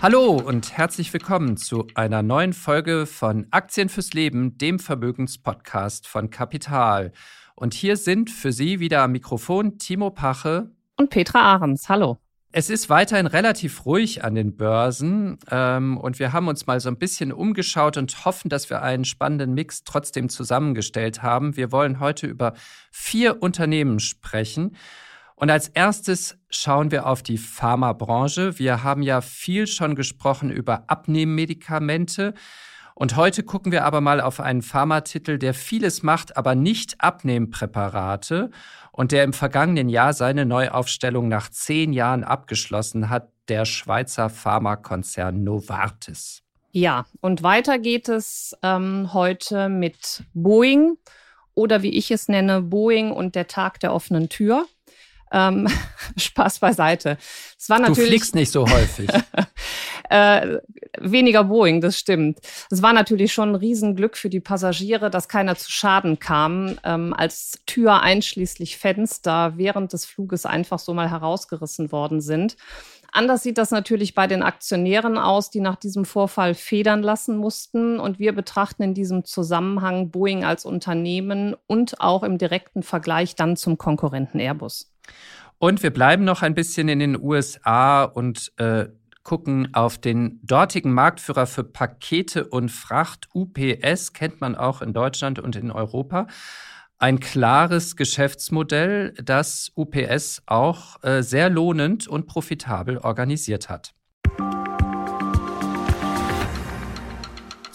Hallo und herzlich willkommen zu einer neuen Folge von Aktien fürs Leben, dem Vermögenspodcast von Kapital. Und hier sind für Sie wieder am Mikrofon Timo Pache und Petra Ahrens. Hallo. Es ist weiterhin relativ ruhig an den Börsen ähm, und wir haben uns mal so ein bisschen umgeschaut und hoffen, dass wir einen spannenden Mix trotzdem zusammengestellt haben. Wir wollen heute über vier Unternehmen sprechen. Und als erstes schauen wir auf die Pharmabranche. Wir haben ja viel schon gesprochen über Abnehmmedikamente. Und heute gucken wir aber mal auf einen Pharmatitel, der vieles macht, aber nicht Abnehmpräparate und der im vergangenen Jahr seine Neuaufstellung nach zehn Jahren abgeschlossen hat, der Schweizer Pharmakonzern Novartis. Ja, und weiter geht es ähm, heute mit Boeing oder wie ich es nenne, Boeing und der Tag der offenen Tür. Ähm, Spaß beiseite. Es war natürlich, du fliegst nicht so häufig. äh, weniger Boeing, das stimmt. Es war natürlich schon ein Riesenglück für die Passagiere, dass keiner zu Schaden kam, ähm, als Tür einschließlich Fenster während des Fluges einfach so mal herausgerissen worden sind. Anders sieht das natürlich bei den Aktionären aus, die nach diesem Vorfall federn lassen mussten. Und wir betrachten in diesem Zusammenhang Boeing als Unternehmen und auch im direkten Vergleich dann zum Konkurrenten Airbus. Und wir bleiben noch ein bisschen in den USA und äh, gucken auf den dortigen Marktführer für Pakete und Fracht. UPS kennt man auch in Deutschland und in Europa. Ein klares Geschäftsmodell, das UPS auch äh, sehr lohnend und profitabel organisiert hat.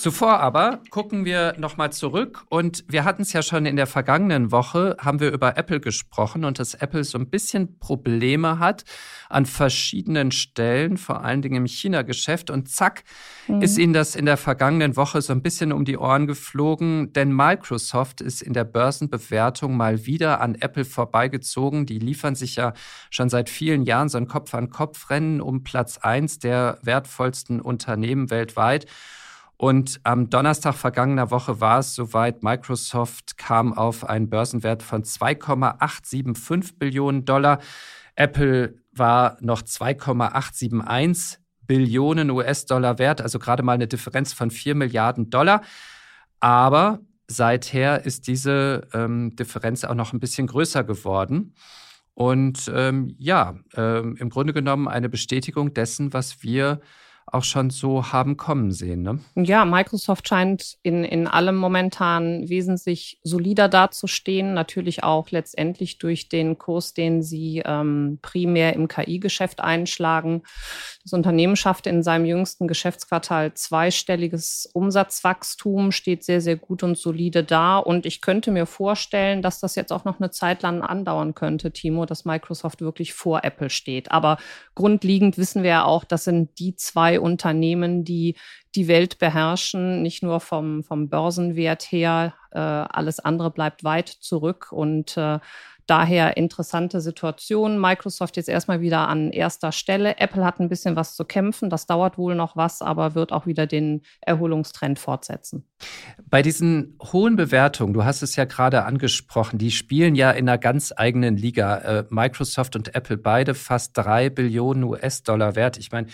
Zuvor aber gucken wir nochmal zurück und wir hatten es ja schon in der vergangenen Woche, haben wir über Apple gesprochen und dass Apple so ein bisschen Probleme hat an verschiedenen Stellen, vor allen Dingen im China-Geschäft und zack, mhm. ist ihnen das in der vergangenen Woche so ein bisschen um die Ohren geflogen, denn Microsoft ist in der Börsenbewertung mal wieder an Apple vorbeigezogen. Die liefern sich ja schon seit vielen Jahren so ein Kopf-an-Kopf-Rennen um Platz eins der wertvollsten Unternehmen weltweit. Und am Donnerstag vergangener Woche war es soweit, Microsoft kam auf einen Börsenwert von 2,875 Billionen Dollar. Apple war noch 2,871 Billionen US-Dollar wert, also gerade mal eine Differenz von 4 Milliarden Dollar. Aber seither ist diese ähm, Differenz auch noch ein bisschen größer geworden. Und ähm, ja, ähm, im Grunde genommen eine Bestätigung dessen, was wir auch schon so haben kommen sehen. Ne? Ja, Microsoft scheint in, in allem momentan wesentlich solider dazustehen. Natürlich auch letztendlich durch den Kurs, den sie ähm, primär im KI-Geschäft einschlagen. Das Unternehmen schaffte in seinem jüngsten Geschäftsquartal zweistelliges Umsatzwachstum, steht sehr, sehr gut und solide da. Und ich könnte mir vorstellen, dass das jetzt auch noch eine Zeit lang andauern könnte, Timo, dass Microsoft wirklich vor Apple steht. Aber grundlegend wissen wir ja auch, das sind die zwei Unternehmen, die die Welt beherrschen, nicht nur vom, vom Börsenwert her. Äh, alles andere bleibt weit zurück und äh, Daher interessante Situation. Microsoft jetzt erstmal wieder an erster Stelle. Apple hat ein bisschen was zu kämpfen. Das dauert wohl noch was, aber wird auch wieder den Erholungstrend fortsetzen. Bei diesen hohen Bewertungen, du hast es ja gerade angesprochen, die spielen ja in einer ganz eigenen Liga. Äh, Microsoft und Apple beide fast drei Billionen US-Dollar wert. Ich meine,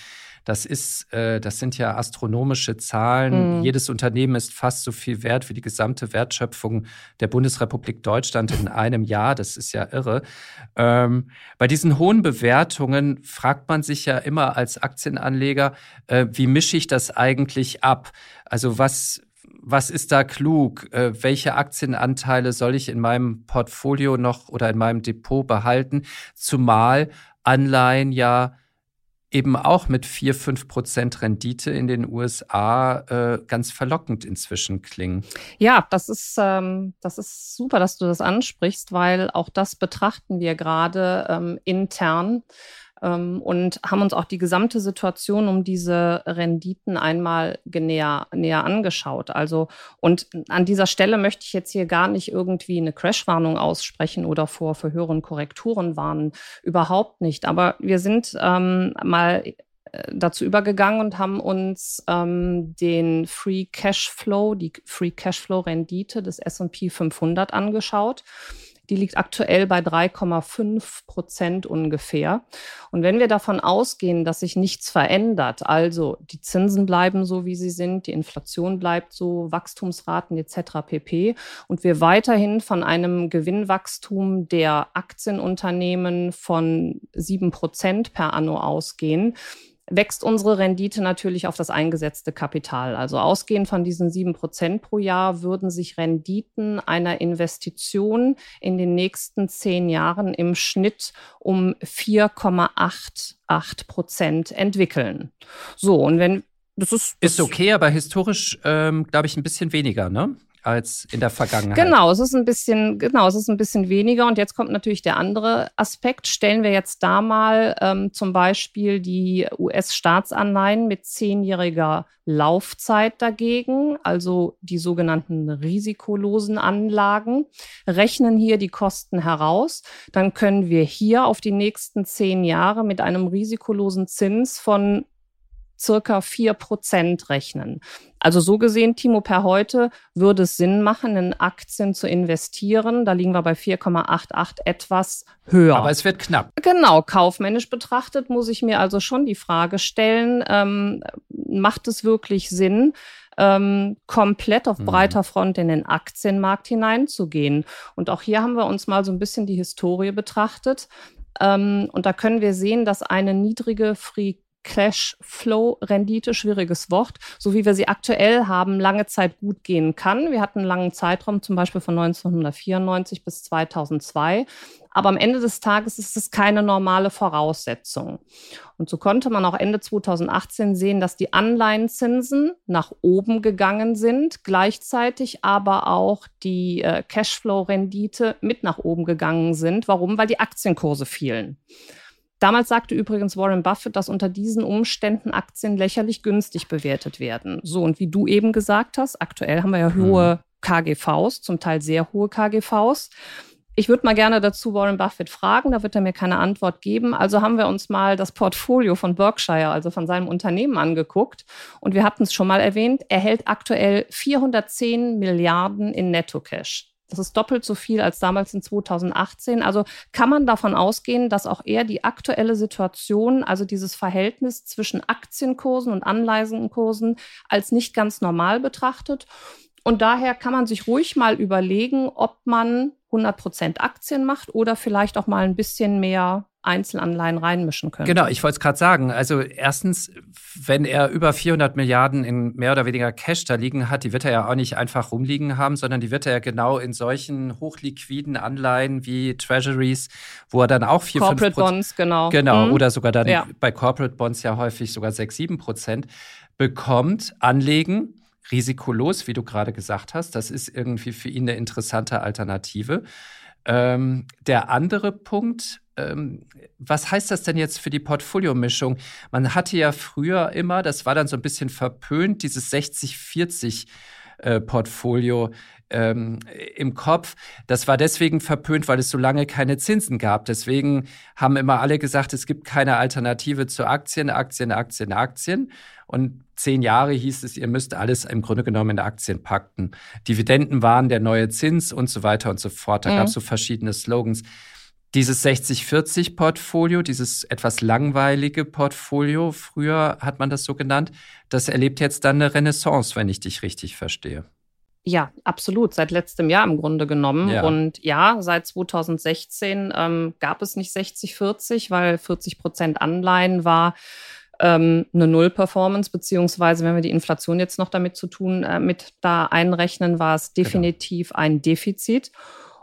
das ist, äh, das sind ja astronomische Zahlen. Mhm. Jedes Unternehmen ist fast so viel wert wie die gesamte Wertschöpfung der Bundesrepublik Deutschland in einem Jahr. Das ist ja irre. Ähm, bei diesen hohen Bewertungen fragt man sich ja immer als Aktienanleger, äh, wie mische ich das eigentlich ab? Also was, was ist da klug? Äh, welche Aktienanteile soll ich in meinem Portfolio noch oder in meinem Depot behalten? Zumal Anleihen ja eben auch mit 4, 5 Prozent Rendite in den USA äh, ganz verlockend inzwischen klingen. Ja, das ist, ähm, das ist super, dass du das ansprichst, weil auch das betrachten wir gerade ähm, intern. Ähm, und haben uns auch die gesamte Situation um diese Renditen einmal näher, näher angeschaut. Also, und an dieser Stelle möchte ich jetzt hier gar nicht irgendwie eine Crashwarnung aussprechen oder vor für höheren Korrekturen warnen. Überhaupt nicht. Aber wir sind ähm, mal äh, dazu übergegangen und haben uns ähm, den Free Cashflow, die Free Cashflow Rendite des S&P 500 angeschaut. Die liegt aktuell bei 3,5 Prozent ungefähr. Und wenn wir davon ausgehen, dass sich nichts verändert, also die Zinsen bleiben so, wie sie sind, die Inflation bleibt so, Wachstumsraten etc. pp. und wir weiterhin von einem Gewinnwachstum der Aktienunternehmen von 7 Prozent per anno ausgehen, wächst unsere Rendite natürlich auf das eingesetzte Kapital. Also ausgehend von diesen sieben Prozent pro Jahr würden sich Renditen einer Investition in den nächsten zehn Jahren im Schnitt um 4,88 Prozent entwickeln. So, und wenn das ist, das ist okay, aber historisch, ähm, glaube ich, ein bisschen weniger, ne? Als in der Vergangenheit. Genau, es ist ein bisschen, genau, es ist ein bisschen weniger. Und jetzt kommt natürlich der andere Aspekt. Stellen wir jetzt da mal ähm, zum Beispiel die US-Staatsanleihen mit zehnjähriger Laufzeit dagegen, also die sogenannten risikolosen Anlagen, rechnen hier die Kosten heraus, dann können wir hier auf die nächsten zehn Jahre mit einem risikolosen Zins von circa vier Prozent rechnen. Also so gesehen, Timo, per heute würde es Sinn machen, in Aktien zu investieren. Da liegen wir bei 4,88 etwas höher. Aber es wird knapp. Genau, kaufmännisch betrachtet muss ich mir also schon die Frage stellen, ähm, macht es wirklich Sinn, ähm, komplett auf mhm. breiter Front in den Aktienmarkt hineinzugehen? Und auch hier haben wir uns mal so ein bisschen die Historie betrachtet. Ähm, und da können wir sehen, dass eine niedrige Free Cashflow-Rendite, schwieriges Wort, so wie wir sie aktuell haben, lange Zeit gut gehen kann. Wir hatten einen langen Zeitraum, zum Beispiel von 1994 bis 2002. Aber am Ende des Tages ist es keine normale Voraussetzung. Und so konnte man auch Ende 2018 sehen, dass die Anleihenzinsen nach oben gegangen sind, gleichzeitig aber auch die äh, Cashflow-Rendite mit nach oben gegangen sind. Warum? Weil die Aktienkurse fielen. Damals sagte übrigens Warren Buffett, dass unter diesen Umständen Aktien lächerlich günstig bewertet werden. So, und wie du eben gesagt hast, aktuell haben wir ja hohe hm. KGVs, zum Teil sehr hohe KGVs. Ich würde mal gerne dazu Warren Buffett fragen, da wird er mir keine Antwort geben. Also haben wir uns mal das Portfolio von Berkshire, also von seinem Unternehmen angeguckt. Und wir hatten es schon mal erwähnt, er hält aktuell 410 Milliarden in Netto-Cash. Das ist doppelt so viel als damals in 2018. Also kann man davon ausgehen, dass auch er die aktuelle Situation, also dieses Verhältnis zwischen Aktienkursen und Anleihenkursen als nicht ganz normal betrachtet. Und daher kann man sich ruhig mal überlegen, ob man 100% Aktien macht oder vielleicht auch mal ein bisschen mehr Einzelanleihen reinmischen können. Genau, ich wollte es gerade sagen. Also erstens, wenn er über 400 Milliarden in mehr oder weniger Cash da liegen hat, die wird er ja auch nicht einfach rumliegen haben, sondern die wird er ja genau in solchen hochliquiden Anleihen wie Treasuries, wo er dann auch 4, Corporate 5 Bonds, genau. Genau, mhm. oder sogar dann ja. bei Corporate Bonds ja häufig sogar 6, 7 Prozent bekommt, anlegen risikolos, wie du gerade gesagt hast. Das ist irgendwie für ihn eine interessante Alternative. Ähm, der andere Punkt, ähm, was heißt das denn jetzt für die Portfoliomischung? Man hatte ja früher immer, das war dann so ein bisschen verpönt, dieses 60-40 äh, Portfolio ähm, im Kopf. Das war deswegen verpönt, weil es so lange keine Zinsen gab. Deswegen haben immer alle gesagt, es gibt keine Alternative zu Aktien, Aktien, Aktien, Aktien. Und zehn Jahre hieß es, ihr müsst alles im Grunde genommen in Aktien packen. Dividenden waren der neue Zins und so weiter und so fort. Da mhm. gab es so verschiedene Slogans. Dieses 60-40-Portfolio, dieses etwas langweilige Portfolio, früher hat man das so genannt, das erlebt jetzt dann eine Renaissance, wenn ich dich richtig verstehe. Ja, absolut. Seit letztem Jahr im Grunde genommen. Ja. Und ja, seit 2016 ähm, gab es nicht 60-40, weil 40 Prozent Anleihen war ähm, eine Null-Performance, beziehungsweise wenn wir die Inflation jetzt noch damit zu tun, äh, mit da einrechnen, war es genau. definitiv genau. ein Defizit.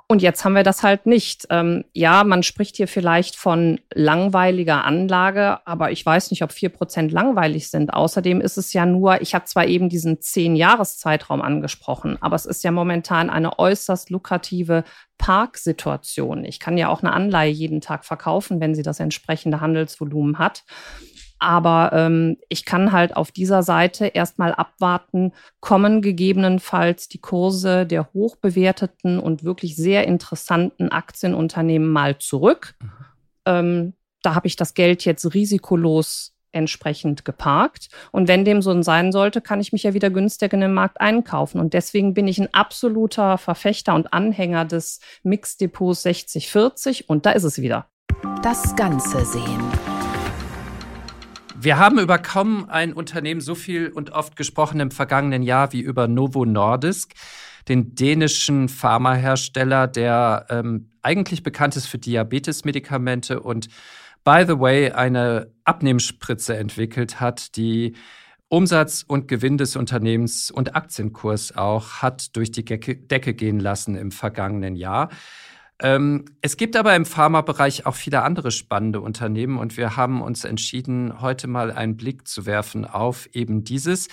Und jetzt haben wir das halt nicht. Ähm, ja, man spricht hier vielleicht von langweiliger Anlage, aber ich weiß nicht, ob vier Prozent langweilig sind. Außerdem ist es ja nur, ich habe zwar eben diesen zehn Jahreszeitraum angesprochen, aber es ist ja momentan eine äußerst lukrative Parksituation. Ich kann ja auch eine Anleihe jeden Tag verkaufen, wenn sie das entsprechende Handelsvolumen hat. Aber ähm, ich kann halt auf dieser Seite erstmal abwarten, kommen gegebenenfalls die Kurse der hochbewerteten und wirklich sehr interessanten Aktienunternehmen mal zurück. Mhm. Ähm, da habe ich das Geld jetzt risikolos entsprechend geparkt. Und wenn dem so sein sollte, kann ich mich ja wieder günstiger in den Markt einkaufen. Und deswegen bin ich ein absoluter Verfechter und Anhänger des Mixdepots 6040. Und da ist es wieder. Das Ganze sehen. Wir haben über kaum ein Unternehmen so viel und oft gesprochen im vergangenen Jahr wie über Novo Nordisk, den dänischen Pharmahersteller, der ähm, eigentlich bekannt ist für Diabetesmedikamente und by the way eine Abnehmspritze entwickelt hat, die Umsatz und Gewinn des Unternehmens und Aktienkurs auch hat durch die Decke gehen lassen im vergangenen Jahr. Ähm, es gibt aber im Pharmabereich auch viele andere spannende Unternehmen und wir haben uns entschieden, heute mal einen Blick zu werfen auf eben dieses.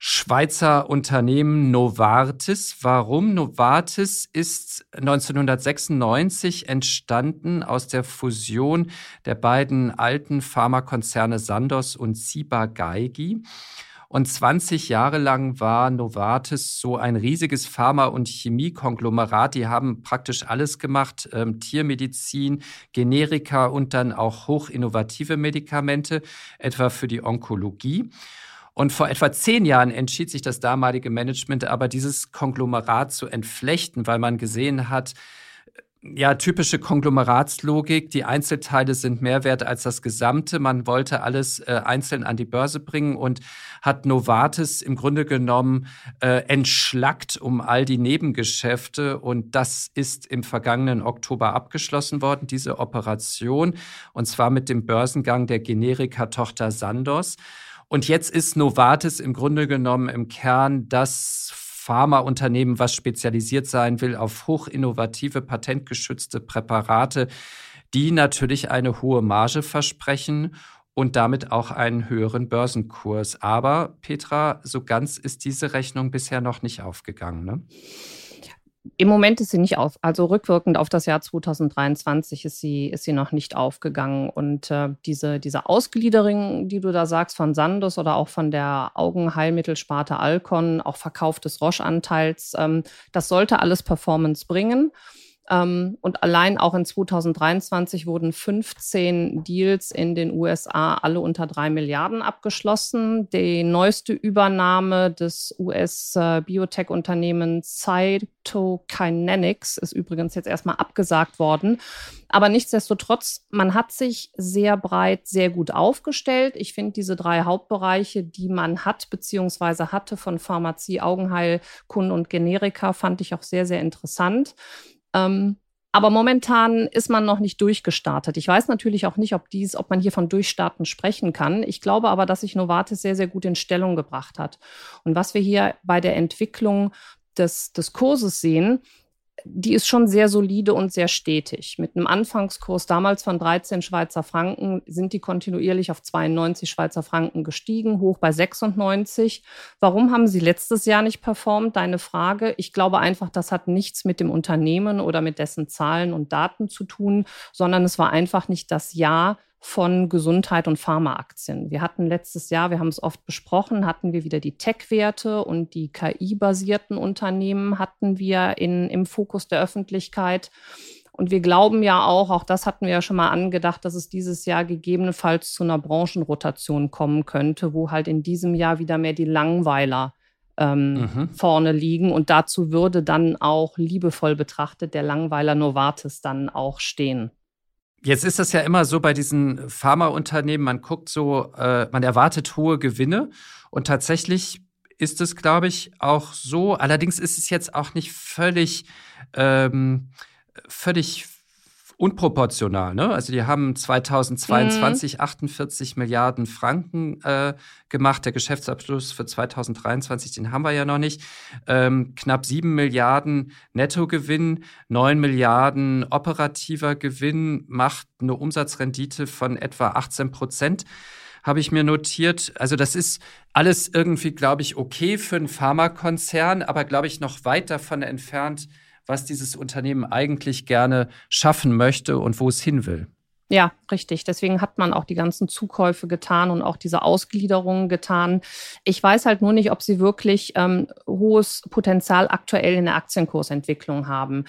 Schweizer Unternehmen Novartis. Warum? Novartis ist 1996 entstanden aus der Fusion der beiden alten Pharmakonzerne Sandoz und Ciba-Geigy. Und 20 Jahre lang war Novartis so ein riesiges Pharma- und Chemiekonglomerat. Die haben praktisch alles gemacht, ähm, Tiermedizin, Generika und dann auch hochinnovative Medikamente, etwa für die Onkologie. Und vor etwa zehn Jahren entschied sich das damalige Management aber, dieses Konglomerat zu entflechten, weil man gesehen hat, ja, typische Konglomeratslogik. Die Einzelteile sind mehr wert als das Gesamte. Man wollte alles äh, einzeln an die Börse bringen und hat Novartis im Grunde genommen äh, entschlackt um all die Nebengeschäfte. Und das ist im vergangenen Oktober abgeschlossen worden, diese Operation. Und zwar mit dem Börsengang der Generika-Tochter Sandoz. Und jetzt ist Novartis im Grunde genommen im Kern das Pharmaunternehmen, was spezialisiert sein will auf hochinnovative, patentgeschützte Präparate, die natürlich eine hohe Marge versprechen und damit auch einen höheren Börsenkurs. Aber Petra, so ganz ist diese Rechnung bisher noch nicht aufgegangen. Ne? Im Moment ist sie nicht auf, also rückwirkend auf das Jahr 2023 ist sie, ist sie noch nicht aufgegangen. Und äh, diese, diese Ausgliederung, die du da sagst von Sandos oder auch von der Augenheilmittelsparte Alcon, auch Verkauf des Roche-Anteils, ähm, das sollte alles Performance bringen. Ähm, und allein auch in 2023 wurden 15 Deals in den USA alle unter drei Milliarden abgeschlossen. Die neueste Übernahme des US-Biotech-Unternehmens Cytokinetics ist übrigens jetzt erstmal abgesagt worden. Aber nichtsdestotrotz, man hat sich sehr breit, sehr gut aufgestellt. Ich finde diese drei Hauptbereiche, die man hat bzw. hatte von Pharmazie, Augenheil, Kunden und Generika, fand ich auch sehr, sehr interessant. Ähm, aber momentan ist man noch nicht durchgestartet. Ich weiß natürlich auch nicht, ob dies, ob man hier von Durchstarten sprechen kann. Ich glaube aber, dass sich Novartis sehr, sehr gut in Stellung gebracht hat. Und was wir hier bei der Entwicklung des, des Kurses sehen, die ist schon sehr solide und sehr stetig. Mit einem Anfangskurs damals von 13 Schweizer Franken sind die kontinuierlich auf 92 Schweizer Franken gestiegen, hoch bei 96. Warum haben sie letztes Jahr nicht performt? Deine Frage. Ich glaube einfach, das hat nichts mit dem Unternehmen oder mit dessen Zahlen und Daten zu tun, sondern es war einfach nicht das Jahr, von Gesundheit und Pharmaaktien. Wir hatten letztes Jahr, wir haben es oft besprochen, hatten wir wieder die Tech-Werte und die KI-basierten Unternehmen hatten wir in, im Fokus der Öffentlichkeit. Und wir glauben ja auch, auch das hatten wir ja schon mal angedacht, dass es dieses Jahr gegebenenfalls zu einer Branchenrotation kommen könnte, wo halt in diesem Jahr wieder mehr die Langweiler ähm, mhm. vorne liegen. Und dazu würde dann auch liebevoll betrachtet der Langweiler Novartis dann auch stehen. Jetzt ist das ja immer so bei diesen Pharmaunternehmen, man guckt so, äh, man erwartet hohe Gewinne und tatsächlich ist es, glaube ich, auch so. Allerdings ist es jetzt auch nicht völlig, ähm, völlig unproportional. Ne? Also die haben 2022 mhm. 48 Milliarden Franken äh, gemacht. Der Geschäftsabschluss für 2023, den haben wir ja noch nicht. Ähm, knapp 7 Milliarden Nettogewinn, 9 Milliarden operativer Gewinn macht eine Umsatzrendite von etwa 18 Prozent habe ich mir notiert. Also das ist alles irgendwie, glaube ich, okay für einen Pharmakonzern, aber glaube ich noch weit davon entfernt, was dieses Unternehmen eigentlich gerne schaffen möchte und wo es hin will. Ja, richtig. Deswegen hat man auch die ganzen Zukäufe getan und auch diese Ausgliederungen getan. Ich weiß halt nur nicht, ob sie wirklich ähm, hohes Potenzial aktuell in der Aktienkursentwicklung haben.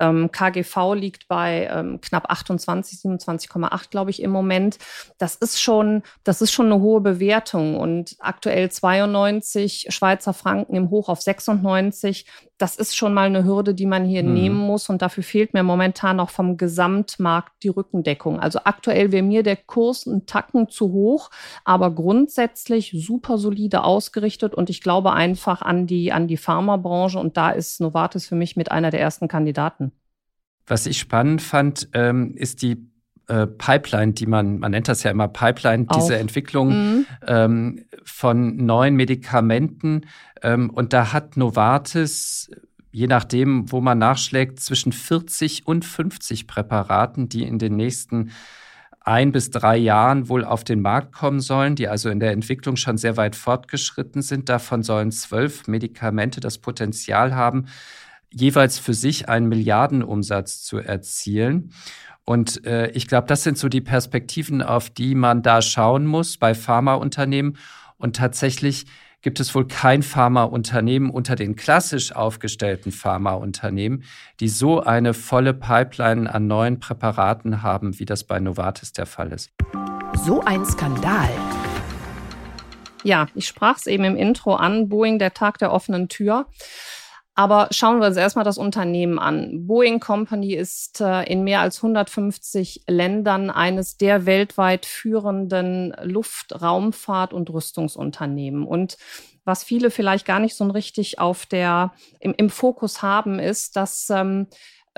Ähm, KGV liegt bei ähm, knapp 28, 27,8, glaube ich, im Moment. Das ist schon, das ist schon eine hohe Bewertung und aktuell 92 Schweizer Franken im Hoch auf 96. Das ist schon mal eine Hürde, die man hier mhm. nehmen muss und dafür fehlt mir momentan auch vom Gesamtmarkt die Rückendeckung. Also aktuell wäre mir der Kurs ein Tacken zu hoch, aber grundsätzlich super solide ausgerichtet und ich glaube einfach an die, an die Pharmabranche und da ist Novartis für mich mit einer der ersten Kandidaten. Was ich spannend fand, ähm, ist die äh, Pipeline, die man, man nennt das ja immer Pipeline, Auch. diese Entwicklung mhm. ähm, von neuen Medikamenten. Ähm, und da hat Novartis, je nachdem, wo man nachschlägt, zwischen 40 und 50 Präparaten, die in den nächsten ein bis drei Jahren wohl auf den Markt kommen sollen, die also in der Entwicklung schon sehr weit fortgeschritten sind. Davon sollen zwölf Medikamente das Potenzial haben, jeweils für sich einen Milliardenumsatz zu erzielen. Und äh, ich glaube, das sind so die Perspektiven, auf die man da schauen muss bei Pharmaunternehmen. Und tatsächlich gibt es wohl kein Pharmaunternehmen unter den klassisch aufgestellten Pharmaunternehmen, die so eine volle Pipeline an neuen Präparaten haben, wie das bei Novartis der Fall ist. So ein Skandal. Ja, ich sprach es eben im Intro an, Boeing, der Tag der offenen Tür. Aber schauen wir uns erstmal das Unternehmen an. Boeing Company ist äh, in mehr als 150 Ländern eines der weltweit führenden Luft-, Raumfahrt- und Rüstungsunternehmen. Und was viele vielleicht gar nicht so richtig auf der, im, im Fokus haben, ist, dass ähm,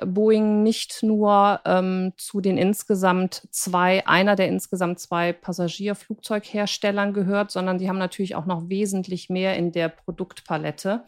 Boeing nicht nur ähm, zu den insgesamt zwei, einer der insgesamt zwei Passagierflugzeugherstellern gehört, sondern die haben natürlich auch noch wesentlich mehr in der Produktpalette.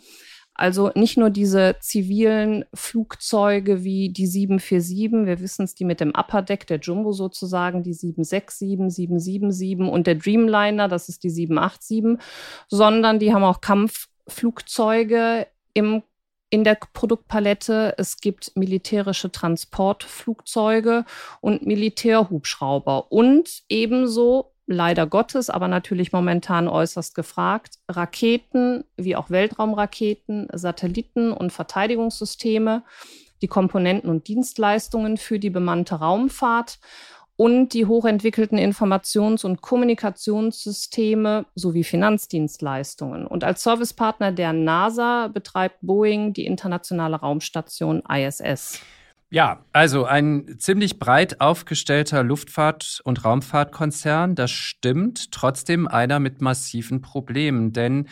Also nicht nur diese zivilen Flugzeuge wie die 747, wir wissen es, die mit dem Upper Deck, der Jumbo sozusagen, die 767, 777 und der Dreamliner, das ist die 787, sondern die haben auch Kampfflugzeuge im in der Produktpalette. Es gibt militärische Transportflugzeuge und Militärhubschrauber und ebenso leider Gottes, aber natürlich momentan äußerst gefragt, Raketen wie auch Weltraumraketen, Satelliten und Verteidigungssysteme, die Komponenten und Dienstleistungen für die bemannte Raumfahrt und die hochentwickelten Informations- und Kommunikationssysteme sowie Finanzdienstleistungen. Und als Servicepartner der NASA betreibt Boeing die internationale Raumstation ISS. Ja, also ein ziemlich breit aufgestellter Luftfahrt- und Raumfahrtkonzern, das stimmt, trotzdem einer mit massiven Problemen, denn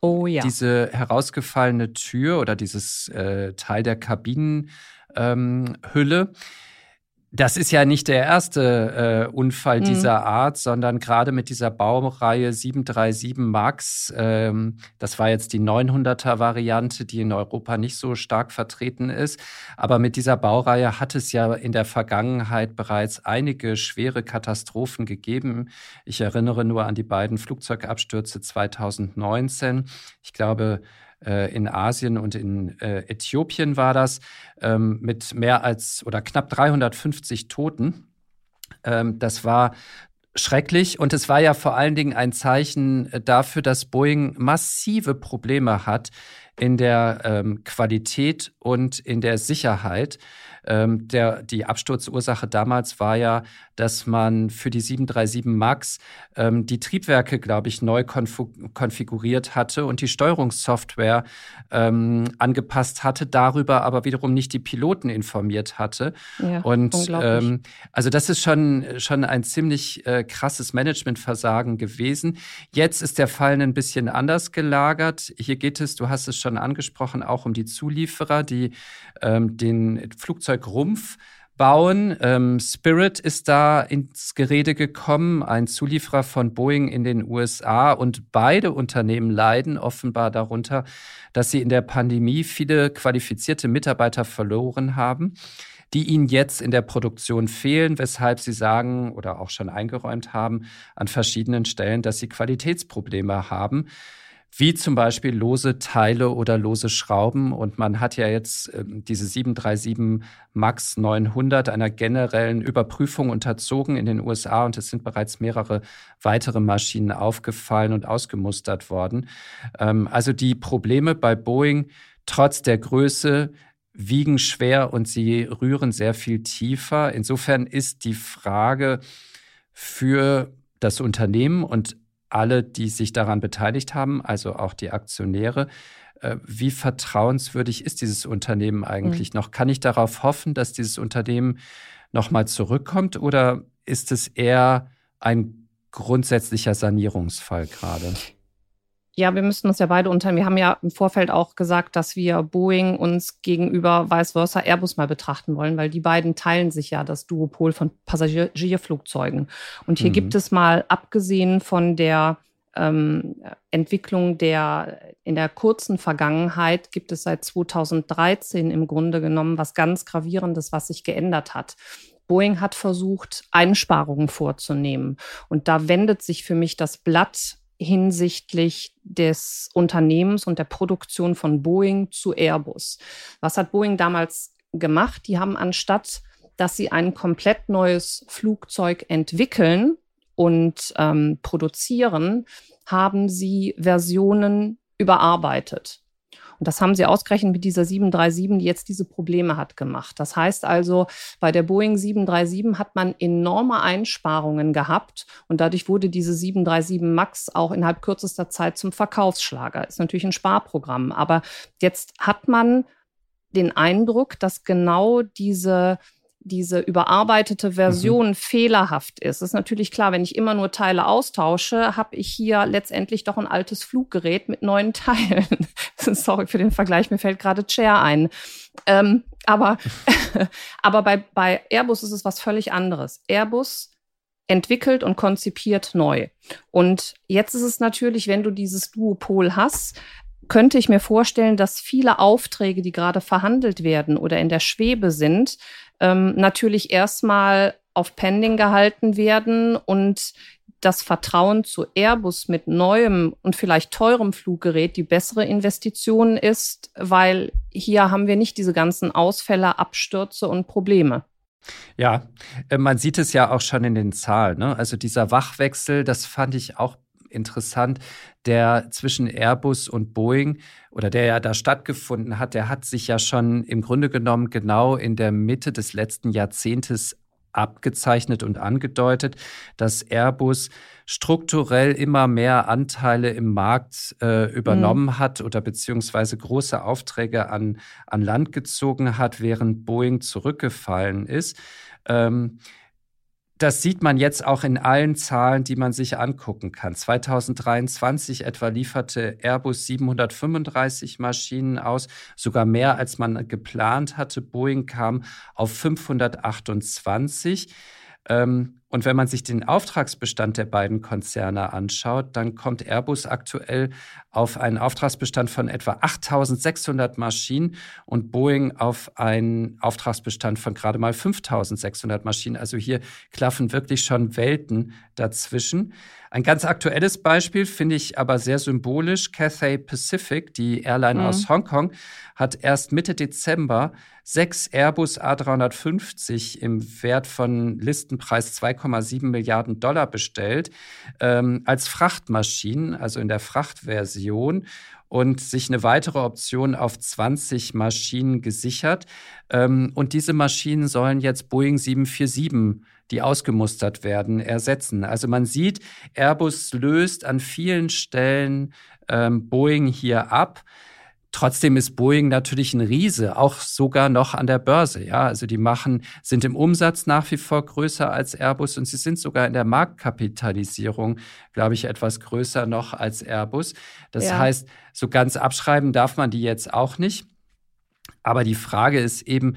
oh, ja. diese herausgefallene Tür oder dieses äh, Teil der Kabinenhülle, ähm, das ist ja nicht der erste äh, Unfall mhm. dieser Art, sondern gerade mit dieser Baureihe 737 MAX, ähm, das war jetzt die 900er Variante, die in Europa nicht so stark vertreten ist. Aber mit dieser Baureihe hat es ja in der Vergangenheit bereits einige schwere Katastrophen gegeben. Ich erinnere nur an die beiden Flugzeugabstürze 2019. Ich glaube, in Asien und in äh, Äthiopien war das, ähm, mit mehr als oder knapp 350 Toten. Ähm, das war schrecklich und es war ja vor allen Dingen ein Zeichen äh, dafür, dass Boeing massive Probleme hat in der ähm, Qualität und in der Sicherheit. Ähm, der, die Absturzursache damals war ja, dass man für die 737 MAX ähm, die Triebwerke, glaube ich, neu konfiguriert hatte und die Steuerungssoftware ähm, angepasst hatte, darüber aber wiederum nicht die Piloten informiert hatte. Ja, und ähm, also das ist schon, schon ein ziemlich äh, krasses Managementversagen gewesen. Jetzt ist der Fall ein bisschen anders gelagert. Hier geht es, du hast es schon angesprochen, auch um die Zulieferer, die ähm, den Flugzeugrumpf bauen. Ähm, Spirit ist da ins Gerede gekommen, ein Zulieferer von Boeing in den USA. Und beide Unternehmen leiden offenbar darunter, dass sie in der Pandemie viele qualifizierte Mitarbeiter verloren haben die ihnen jetzt in der Produktion fehlen, weshalb sie sagen oder auch schon eingeräumt haben an verschiedenen Stellen, dass sie Qualitätsprobleme haben wie zum Beispiel lose Teile oder lose Schrauben. Und man hat ja jetzt äh, diese 737 MAX 900 einer generellen Überprüfung unterzogen in den USA und es sind bereits mehrere weitere Maschinen aufgefallen und ausgemustert worden. Ähm, also die Probleme bei Boeing trotz der Größe wiegen schwer und sie rühren sehr viel tiefer. Insofern ist die Frage für das Unternehmen und alle, die sich daran beteiligt haben, also auch die Aktionäre. Äh, wie vertrauenswürdig ist dieses Unternehmen eigentlich mhm. noch? Kann ich darauf hoffen, dass dieses Unternehmen nochmal zurückkommt oder ist es eher ein grundsätzlicher Sanierungsfall gerade? Ja, wir müssten uns ja beide unter. Wir haben ja im Vorfeld auch gesagt, dass wir Boeing uns gegenüber vice versa Airbus mal betrachten wollen, weil die beiden teilen sich ja das Duopol von Passagierflugzeugen. Und hier mhm. gibt es mal, abgesehen von der ähm, Entwicklung der in der kurzen Vergangenheit, gibt es seit 2013 im Grunde genommen was ganz Gravierendes, was sich geändert hat. Boeing hat versucht, Einsparungen vorzunehmen. Und da wendet sich für mich das Blatt hinsichtlich des Unternehmens und der Produktion von Boeing zu Airbus. Was hat Boeing damals gemacht? Die haben anstatt, dass sie ein komplett neues Flugzeug entwickeln und ähm, produzieren, haben sie Versionen überarbeitet. Und das haben sie ausgerechnet mit dieser 737, die jetzt diese Probleme hat, gemacht. Das heißt also, bei der Boeing 737 hat man enorme Einsparungen gehabt und dadurch wurde diese 737 MAX auch innerhalb kürzester Zeit zum Verkaufsschlager. Ist natürlich ein Sparprogramm. Aber jetzt hat man den Eindruck, dass genau diese diese überarbeitete Version mhm. fehlerhaft ist. Das ist natürlich klar, wenn ich immer nur Teile austausche, habe ich hier letztendlich doch ein altes Fluggerät mit neuen Teilen. Sorry für den Vergleich, mir fällt gerade Chair ein. Ähm, aber aber bei, bei Airbus ist es was völlig anderes. Airbus entwickelt und konzipiert neu. Und jetzt ist es natürlich, wenn du dieses Duopol hast, könnte ich mir vorstellen, dass viele Aufträge, die gerade verhandelt werden oder in der Schwebe sind, ähm, natürlich erstmal auf Pending gehalten werden und das Vertrauen zu Airbus mit neuem und vielleicht teurem Fluggerät die bessere Investition ist, weil hier haben wir nicht diese ganzen Ausfälle, Abstürze und Probleme. Ja, äh, man sieht es ja auch schon in den Zahlen. Ne? Also dieser Wachwechsel, das fand ich auch interessant, der zwischen Airbus und Boeing oder der ja da stattgefunden hat, der hat sich ja schon im Grunde genommen genau in der Mitte des letzten Jahrzehntes abgezeichnet und angedeutet, dass Airbus strukturell immer mehr Anteile im Markt äh, übernommen mhm. hat oder beziehungsweise große Aufträge an, an Land gezogen hat, während Boeing zurückgefallen ist. Ähm, das sieht man jetzt auch in allen Zahlen, die man sich angucken kann. 2023 etwa lieferte Airbus 735 Maschinen aus, sogar mehr als man geplant hatte. Boeing kam auf 528. Ähm, und wenn man sich den Auftragsbestand der beiden Konzerne anschaut, dann kommt Airbus aktuell auf einen Auftragsbestand von etwa 8600 Maschinen und Boeing auf einen Auftragsbestand von gerade mal 5600 Maschinen. Also hier klaffen wirklich schon Welten dazwischen. Ein ganz aktuelles Beispiel finde ich aber sehr symbolisch. Cathay Pacific, die Airline mhm. aus Hongkong, hat erst Mitte Dezember sechs Airbus A350 im Wert von Listenpreis 2,7 Milliarden Dollar bestellt, ähm, als Frachtmaschinen, also in der Frachtversion und sich eine weitere Option auf 20 Maschinen gesichert. Ähm, und diese Maschinen sollen jetzt Boeing 747 die ausgemustert werden, ersetzen. Also man sieht, Airbus löst an vielen Stellen ähm, Boeing hier ab. Trotzdem ist Boeing natürlich ein Riese, auch sogar noch an der Börse. Ja, also die machen, sind im Umsatz nach wie vor größer als Airbus und sie sind sogar in der Marktkapitalisierung, glaube ich, etwas größer noch als Airbus. Das ja. heißt, so ganz abschreiben darf man die jetzt auch nicht. Aber die Frage ist eben,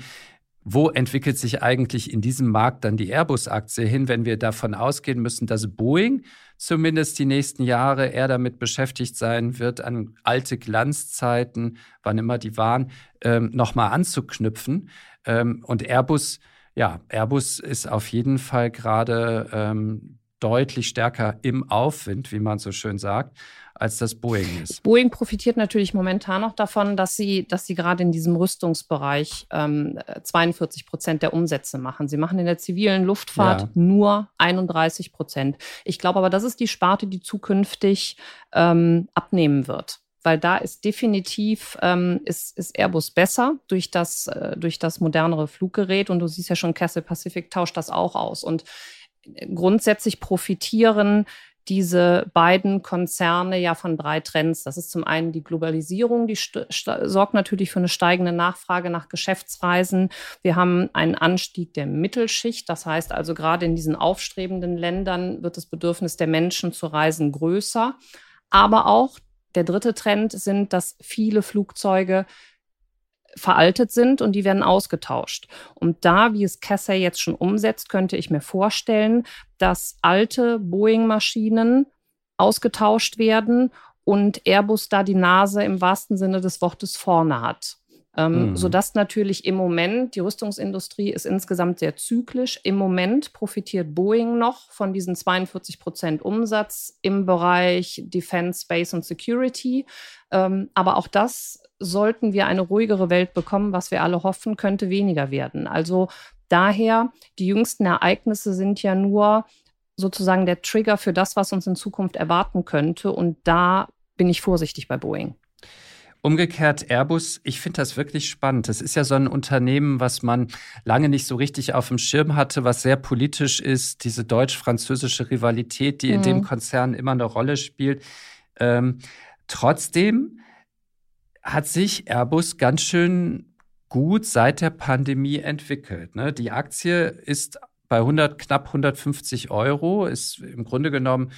wo entwickelt sich eigentlich in diesem Markt dann die Airbus-Aktie hin, wenn wir davon ausgehen müssen, dass Boeing zumindest die nächsten Jahre eher damit beschäftigt sein wird, an alte Glanzzeiten, wann immer die waren, ähm, nochmal anzuknüpfen. Ähm, und Airbus, ja, Airbus ist auf jeden Fall gerade ähm, deutlich stärker im Aufwind, wie man so schön sagt als das Boeing ist. Boeing profitiert natürlich momentan noch davon, dass sie, dass sie gerade in diesem Rüstungsbereich ähm, 42 Prozent der Umsätze machen. Sie machen in der zivilen Luftfahrt ja. nur 31 Prozent. Ich glaube aber, das ist die Sparte, die zukünftig ähm, abnehmen wird weil da ist definitiv ähm, ist, ist Airbus besser durch das, äh, durch das modernere Fluggerät. Und du siehst ja schon, Castle Pacific tauscht das auch aus. Und grundsätzlich profitieren diese beiden Konzerne ja von drei Trends. Das ist zum einen die Globalisierung, die sorgt natürlich für eine steigende Nachfrage nach Geschäftsreisen. Wir haben einen Anstieg der Mittelschicht. Das heißt also, gerade in diesen aufstrebenden Ländern wird das Bedürfnis der Menschen zu reisen größer. Aber auch der dritte Trend sind, dass viele Flugzeuge veraltet sind und die werden ausgetauscht. Und da, wie es Cathay jetzt schon umsetzt, könnte ich mir vorstellen, dass alte Boeing-Maschinen ausgetauscht werden und Airbus da die Nase im wahrsten Sinne des Wortes vorne hat. Ähm, mhm. Sodass natürlich im Moment, die Rüstungsindustrie ist insgesamt sehr zyklisch. Im Moment profitiert Boeing noch von diesen 42 Prozent Umsatz im Bereich Defense, Space und Security. Ähm, aber auch das sollten wir eine ruhigere Welt bekommen, was wir alle hoffen, könnte weniger werden. Also daher, die jüngsten Ereignisse sind ja nur sozusagen der Trigger für das, was uns in Zukunft erwarten könnte. Und da bin ich vorsichtig bei Boeing. Umgekehrt Airbus, ich finde das wirklich spannend. Das ist ja so ein Unternehmen, was man lange nicht so richtig auf dem Schirm hatte, was sehr politisch ist, diese deutsch-französische Rivalität, die mhm. in dem mhm. Konzern immer eine Rolle spielt. Ähm, trotzdem hat sich Airbus ganz schön gut seit der Pandemie entwickelt. Ne? Die Aktie ist bei 100, knapp 150 Euro, ist im Grunde genommen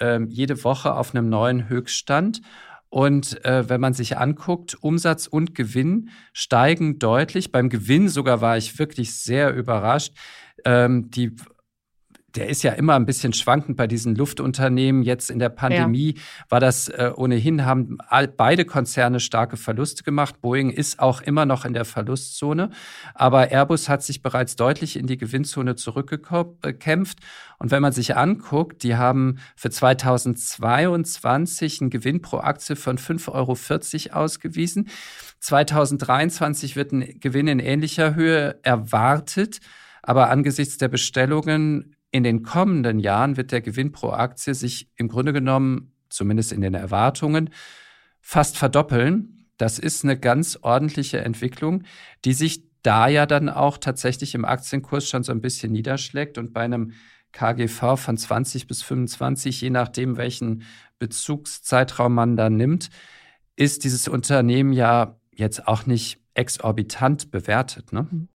äh, jede Woche auf einem neuen Höchststand. Und äh, wenn man sich anguckt, Umsatz und Gewinn steigen deutlich. Beim Gewinn sogar war ich wirklich sehr überrascht. Ähm, die der ist ja immer ein bisschen schwankend bei diesen Luftunternehmen. Jetzt in der Pandemie ja. war das äh, ohnehin, haben all, beide Konzerne starke Verluste gemacht. Boeing ist auch immer noch in der Verlustzone. Aber Airbus hat sich bereits deutlich in die Gewinnzone zurückgekämpft. Und wenn man sich anguckt, die haben für 2022 einen Gewinn pro Aktie von 5,40 Euro ausgewiesen. 2023 wird ein Gewinn in ähnlicher Höhe erwartet. Aber angesichts der Bestellungen in den kommenden Jahren wird der Gewinn pro Aktie sich im Grunde genommen, zumindest in den Erwartungen, fast verdoppeln. Das ist eine ganz ordentliche Entwicklung, die sich da ja dann auch tatsächlich im Aktienkurs schon so ein bisschen niederschlägt und bei einem KGV von 20 bis 25, je nachdem, welchen Bezugszeitraum man da nimmt, ist dieses Unternehmen ja jetzt auch nicht exorbitant bewertet. Ne? Mhm.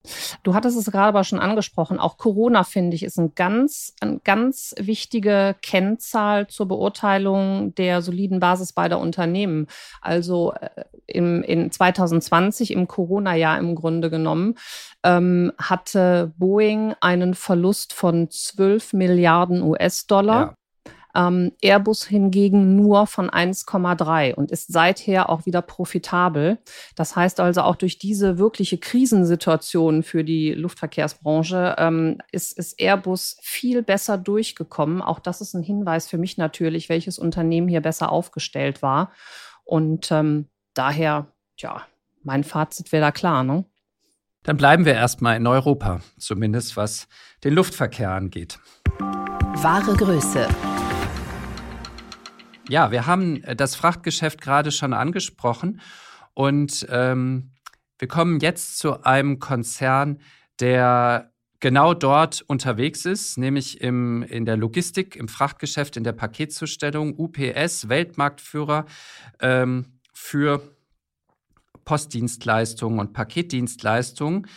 Du hattest es gerade aber schon angesprochen. Auch Corona, finde ich, ist ein ganz, eine ganz wichtige Kennzahl zur Beurteilung der soliden Basis beider Unternehmen. Also äh, im, in 2020, im Corona-Jahr im Grunde genommen, ähm, hatte Boeing einen Verlust von 12 Milliarden US-Dollar. Ja. Ähm, Airbus hingegen nur von 1,3 und ist seither auch wieder profitabel. Das heißt also auch durch diese wirkliche Krisensituation für die Luftverkehrsbranche ähm, ist, ist Airbus viel besser durchgekommen. Auch das ist ein Hinweis für mich natürlich, welches Unternehmen hier besser aufgestellt war. Und ähm, daher, ja, mein Fazit wäre da klar, ne? Dann bleiben wir erstmal in Europa, zumindest was den Luftverkehr angeht. Wahre Größe. Ja, wir haben äh, das Frachtgeschäft gerade schon angesprochen und ähm, wir kommen jetzt zu einem Konzern, der genau dort unterwegs ist, nämlich im, in der Logistik, im Frachtgeschäft, in der Paketzustellung. UPS, Weltmarktführer ähm, für Postdienstleistungen und Paketdienstleistungen.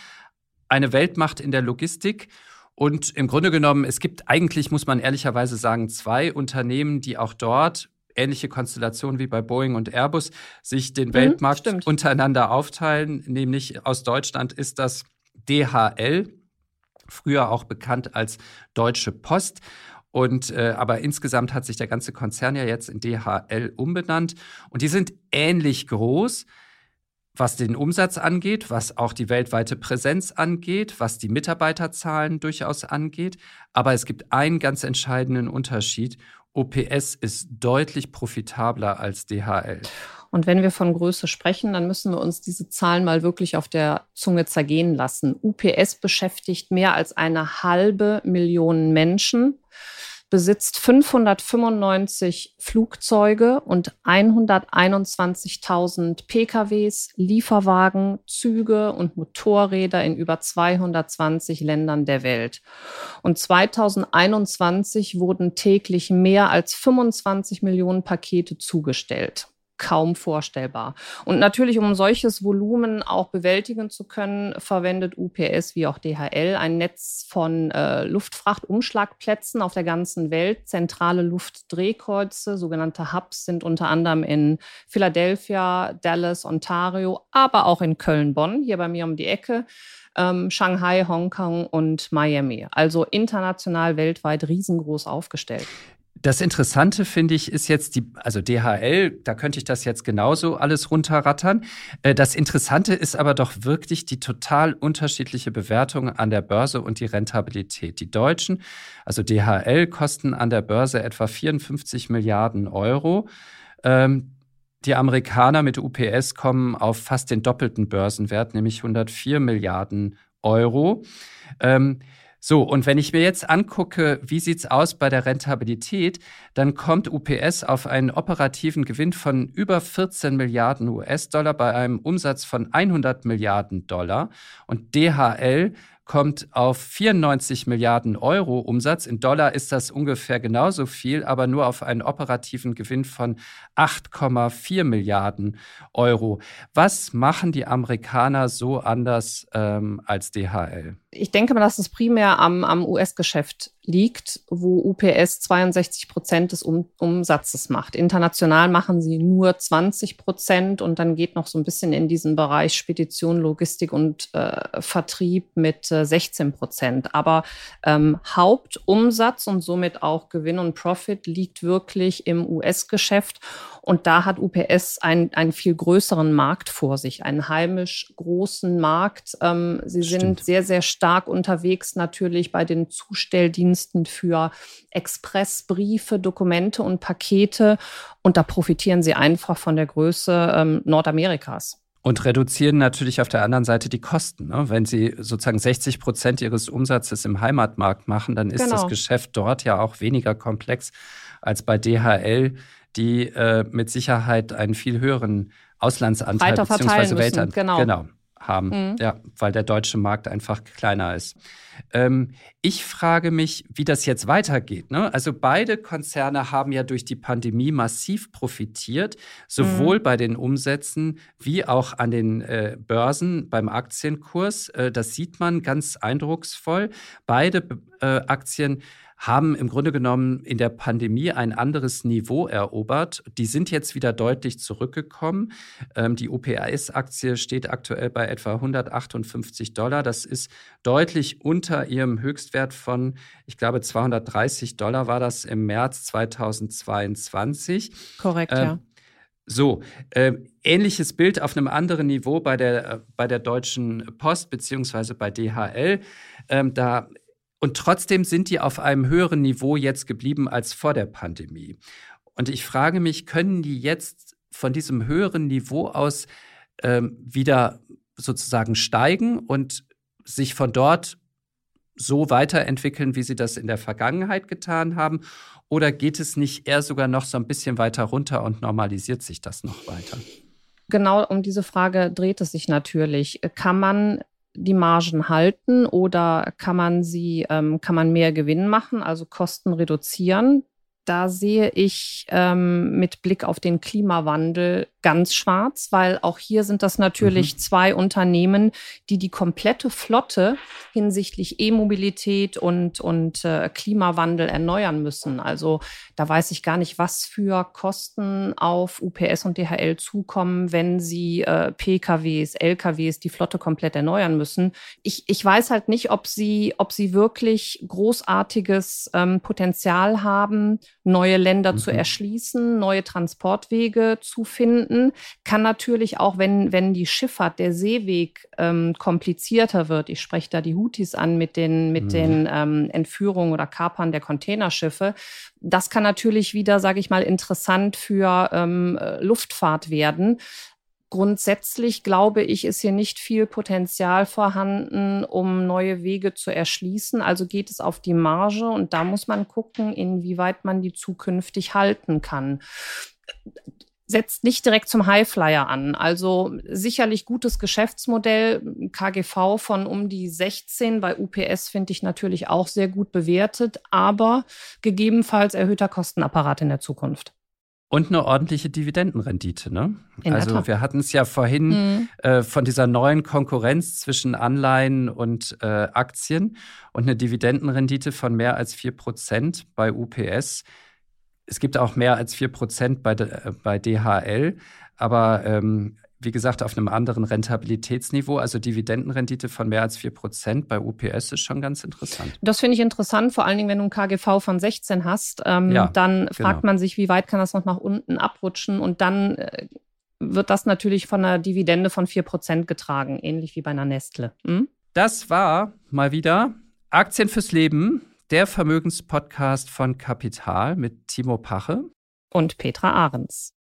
Eine Weltmacht in der Logistik. Und im Grunde genommen, es gibt eigentlich, muss man ehrlicherweise sagen, zwei Unternehmen, die auch dort ähnliche Konstellation wie bei Boeing und Airbus sich den mhm, Weltmarkt stimmt. untereinander aufteilen. Nämlich aus Deutschland ist das DHL, früher auch bekannt als Deutsche Post. Und äh, aber insgesamt hat sich der ganze Konzern ja jetzt in DHL umbenannt. Und die sind ähnlich groß, was den Umsatz angeht, was auch die weltweite Präsenz angeht, was die Mitarbeiterzahlen durchaus angeht. Aber es gibt einen ganz entscheidenden Unterschied. OPS ist deutlich profitabler als DHL. Und wenn wir von Größe sprechen, dann müssen wir uns diese Zahlen mal wirklich auf der Zunge zergehen lassen. UPS beschäftigt mehr als eine halbe Million Menschen besitzt 595 Flugzeuge und 121.000 PKWs, Lieferwagen, Züge und Motorräder in über 220 Ländern der Welt. Und 2021 wurden täglich mehr als 25 Millionen Pakete zugestellt kaum vorstellbar. Und natürlich, um solches Volumen auch bewältigen zu können, verwendet UPS wie auch DHL ein Netz von äh, Luftfrachtumschlagplätzen auf der ganzen Welt. Zentrale Luftdrehkreuze, sogenannte Hubs, sind unter anderem in Philadelphia, Dallas, Ontario, aber auch in Köln-Bonn, hier bei mir um die Ecke. Ähm, Shanghai, Hongkong und Miami. Also international, weltweit riesengroß aufgestellt. Das Interessante finde ich ist jetzt die, also DHL, da könnte ich das jetzt genauso alles runterrattern. Äh, das Interessante ist aber doch wirklich die total unterschiedliche Bewertung an der Börse und die Rentabilität. Die Deutschen, also DHL, kosten an der Börse etwa 54 Milliarden Euro. Ähm, die Amerikaner mit UPS kommen auf fast den doppelten Börsenwert, nämlich 104 Milliarden Euro. Ähm, so, und wenn ich mir jetzt angucke, wie sieht's aus bei der Rentabilität, dann kommt UPS auf einen operativen Gewinn von über 14 Milliarden US-Dollar bei einem Umsatz von 100 Milliarden Dollar. Und DHL kommt auf 94 Milliarden Euro Umsatz. In Dollar ist das ungefähr genauso viel, aber nur auf einen operativen Gewinn von 8,4 Milliarden Euro. Was machen die Amerikaner so anders ähm, als DHL? Ich denke mal, dass es primär am, am US-Geschäft liegt, wo UPS 62 Prozent des um Umsatzes macht. International machen sie nur 20 Prozent und dann geht noch so ein bisschen in diesen Bereich Spedition, Logistik und äh, Vertrieb mit äh, 16 Prozent. Aber ähm, Hauptumsatz und somit auch Gewinn und Profit liegt wirklich im US-Geschäft. Und da hat UPS einen, einen viel größeren Markt vor sich, einen heimisch großen Markt. Ähm, sie Stimmt. sind sehr, sehr stark unterwegs natürlich bei den Zustelldiensten für Expressbriefe, Dokumente und Pakete. Und da profitieren sie einfach von der Größe ähm, Nordamerikas. Und reduzieren natürlich auf der anderen Seite die Kosten. Ne? Wenn Sie sozusagen 60 Prozent Ihres Umsatzes im Heimatmarkt machen, dann ist genau. das Geschäft dort ja auch weniger komplex als bei DHL, die äh, mit Sicherheit einen viel höheren Auslandsanteil bzw. Weltanteil genau. genau. Haben, mhm. ja, weil der deutsche Markt einfach kleiner ist. Ähm, ich frage mich, wie das jetzt weitergeht. Ne? Also beide Konzerne haben ja durch die Pandemie massiv profitiert, sowohl mhm. bei den Umsätzen wie auch an den äh, Börsen beim Aktienkurs. Äh, das sieht man ganz eindrucksvoll. Beide äh, Aktien haben im Grunde genommen in der Pandemie ein anderes Niveau erobert. Die sind jetzt wieder deutlich zurückgekommen. Ähm, die UPS-Aktie steht aktuell bei etwa 158 Dollar. Das ist deutlich unter ihrem Höchstwert von, ich glaube, 230 Dollar war das im März 2022. Korrekt, ähm, ja. So, äh, ähnliches Bild auf einem anderen Niveau bei der, äh, bei der Deutschen Post beziehungsweise bei DHL. Ähm, da und trotzdem sind die auf einem höheren Niveau jetzt geblieben als vor der Pandemie. Und ich frage mich, können die jetzt von diesem höheren Niveau aus ähm, wieder sozusagen steigen und sich von dort so weiterentwickeln, wie sie das in der Vergangenheit getan haben? Oder geht es nicht eher sogar noch so ein bisschen weiter runter und normalisiert sich das noch weiter? Genau um diese Frage dreht es sich natürlich. Kann man die Margen halten oder kann man sie, ähm, kann man mehr Gewinn machen, also Kosten reduzieren? Da sehe ich ähm, mit Blick auf den Klimawandel ganz schwarz, weil auch hier sind das natürlich mhm. zwei Unternehmen, die die komplette Flotte hinsichtlich E-Mobilität und, und äh, Klimawandel erneuern müssen. Also da weiß ich gar nicht, was für Kosten auf UPS und DHL zukommen, wenn sie äh, PKWs, LKWs, die Flotte komplett erneuern müssen. Ich, ich weiß halt nicht, ob sie, ob sie wirklich großartiges ähm, Potenzial haben, neue Länder mhm. zu erschließen, neue Transportwege zu finden. Kann natürlich auch, wenn, wenn die Schifffahrt, der Seeweg ähm, komplizierter wird, ich spreche da die Houthis an mit den, mit mhm. den ähm, Entführungen oder Kapern der Containerschiffe, das kann natürlich wieder, sage ich mal, interessant für ähm, Luftfahrt werden. Grundsätzlich glaube ich, ist hier nicht viel Potenzial vorhanden, um neue Wege zu erschließen. Also geht es auf die Marge und da muss man gucken, inwieweit man die zukünftig halten kann setzt nicht direkt zum Highflyer an. Also sicherlich gutes Geschäftsmodell, KGV von um die 16 bei UPS finde ich natürlich auch sehr gut bewertet, aber gegebenenfalls erhöhter Kostenapparat in der Zukunft. Und eine ordentliche Dividendenrendite, ne? In also wir hatten es ja vorhin mhm. äh, von dieser neuen Konkurrenz zwischen Anleihen und äh, Aktien und eine Dividendenrendite von mehr als 4 Prozent bei UPS. Es gibt auch mehr als 4 Prozent bei, äh, bei DHL, aber ähm, wie gesagt, auf einem anderen Rentabilitätsniveau. Also Dividendenrendite von mehr als 4 Prozent bei UPS ist schon ganz interessant. Das finde ich interessant, vor allen Dingen, wenn du ein KGV von 16 hast. Ähm, ja, dann fragt genau. man sich, wie weit kann das noch nach unten abrutschen? Und dann äh, wird das natürlich von einer Dividende von 4 Prozent getragen, ähnlich wie bei einer Nestle. Hm? Das war mal wieder Aktien fürs Leben, der Vermögenspodcast von Kapital mit Timo Pache und Petra Ahrens.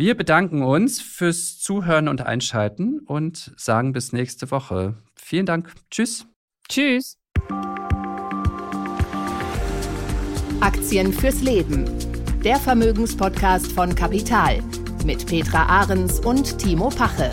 Wir bedanken uns fürs Zuhören und Einschalten und sagen bis nächste Woche. Vielen Dank. Tschüss. Tschüss. Aktien fürs Leben. Der Vermögenspodcast von Kapital mit Petra Ahrens und Timo Pache.